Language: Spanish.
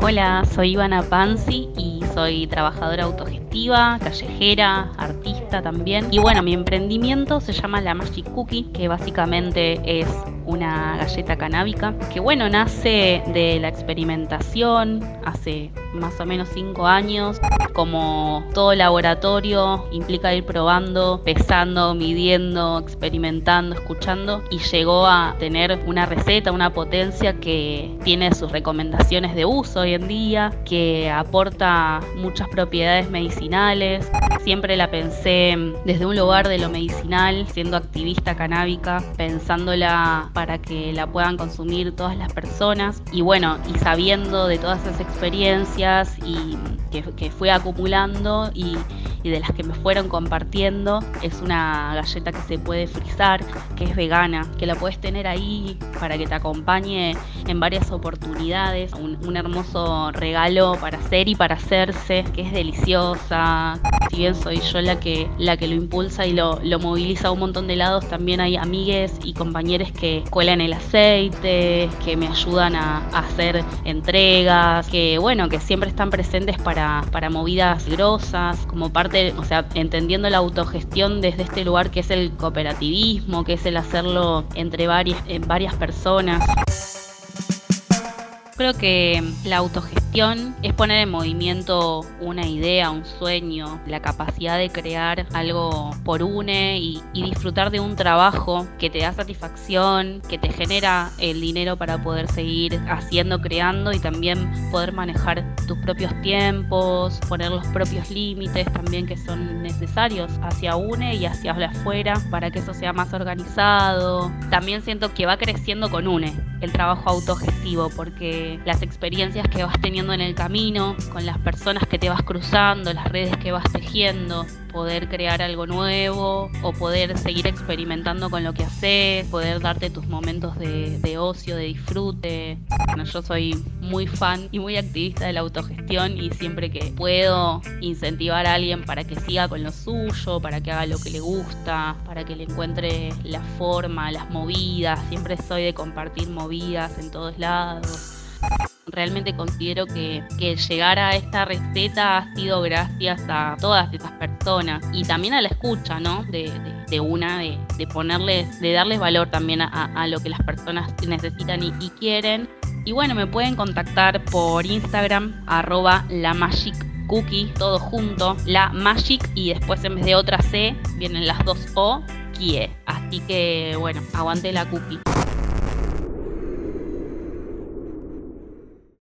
Hola, soy Ivana Panzi y soy trabajadora autogestiva, callejera, artista también. Y bueno, mi emprendimiento se llama La Magic Cookie, que básicamente es una galleta canábica, que bueno, nace de la experimentación hace más o menos 5 años. Como todo laboratorio implica ir probando, pesando, midiendo, experimentando, escuchando y llegó a tener una receta, una potencia que tiene sus recomendaciones de uso hoy en día, que aporta muchas propiedades medicinales. Siempre la pensé desde un lugar de lo medicinal, siendo activista canábica, pensándola para que la puedan consumir todas las personas y bueno, y sabiendo de todas esas experiencias y que, que fui acumulando y y de las que me fueron compartiendo es una galleta que se puede frizar, que es vegana, que la puedes tener ahí para que te acompañe en varias oportunidades, un, hermoso regalo para hacer y para hacerse, que es deliciosa. Si bien soy yo la que, la que lo impulsa y lo, lo moviliza a un montón de lados, también hay amigues y compañeros que cuelan el aceite, que me ayudan a, hacer entregas, que bueno, que siempre están presentes para, para movidas grosas, como parte o sea, entendiendo la autogestión desde este lugar que es el cooperativismo, que es el hacerlo entre varias, varias personas. Creo que la autogestión es poner en movimiento una idea, un sueño, la capacidad de crear algo por une y, disfrutar de un trabajo que te da satisfacción, que te genera el dinero para poder seguir haciendo, creando y también poder manejar tus propios tiempos, poner los propios límites también que son necesarios hacia une y hacia afuera para que eso sea más organizado. También siento que va creciendo con une el trabajo autogestivo porque las experiencias que vas teniendo en el camino, con las personas que te vas cruzando, las redes que vas tejiendo, poder crear algo nuevo o poder seguir experimentando con lo que haces, poder darte tus momentos de, ocio, de disfrute. Bueno, yo soy muy fan y muy activista de la autogestión y siempre que puedo incentivar a alguien para que siga con lo suyo, para que haga lo que le gusta, para que le encuentre la forma, las movidas, siempre soy de compartir movidas en todos lados realmente considero que, llegar a esta receta ha sido gracias a todas estas personas y también a la escucha, ¿no? De, una, de, de, ponerles, de darles valor también a, lo que las personas necesitan y, quieren. Y bueno, me pueden contactar por Instagram, arroba la magic cookie, todo junto, la magic y después en vez de otra C vienen las dos O, kie. Así que bueno, aguante la cookie.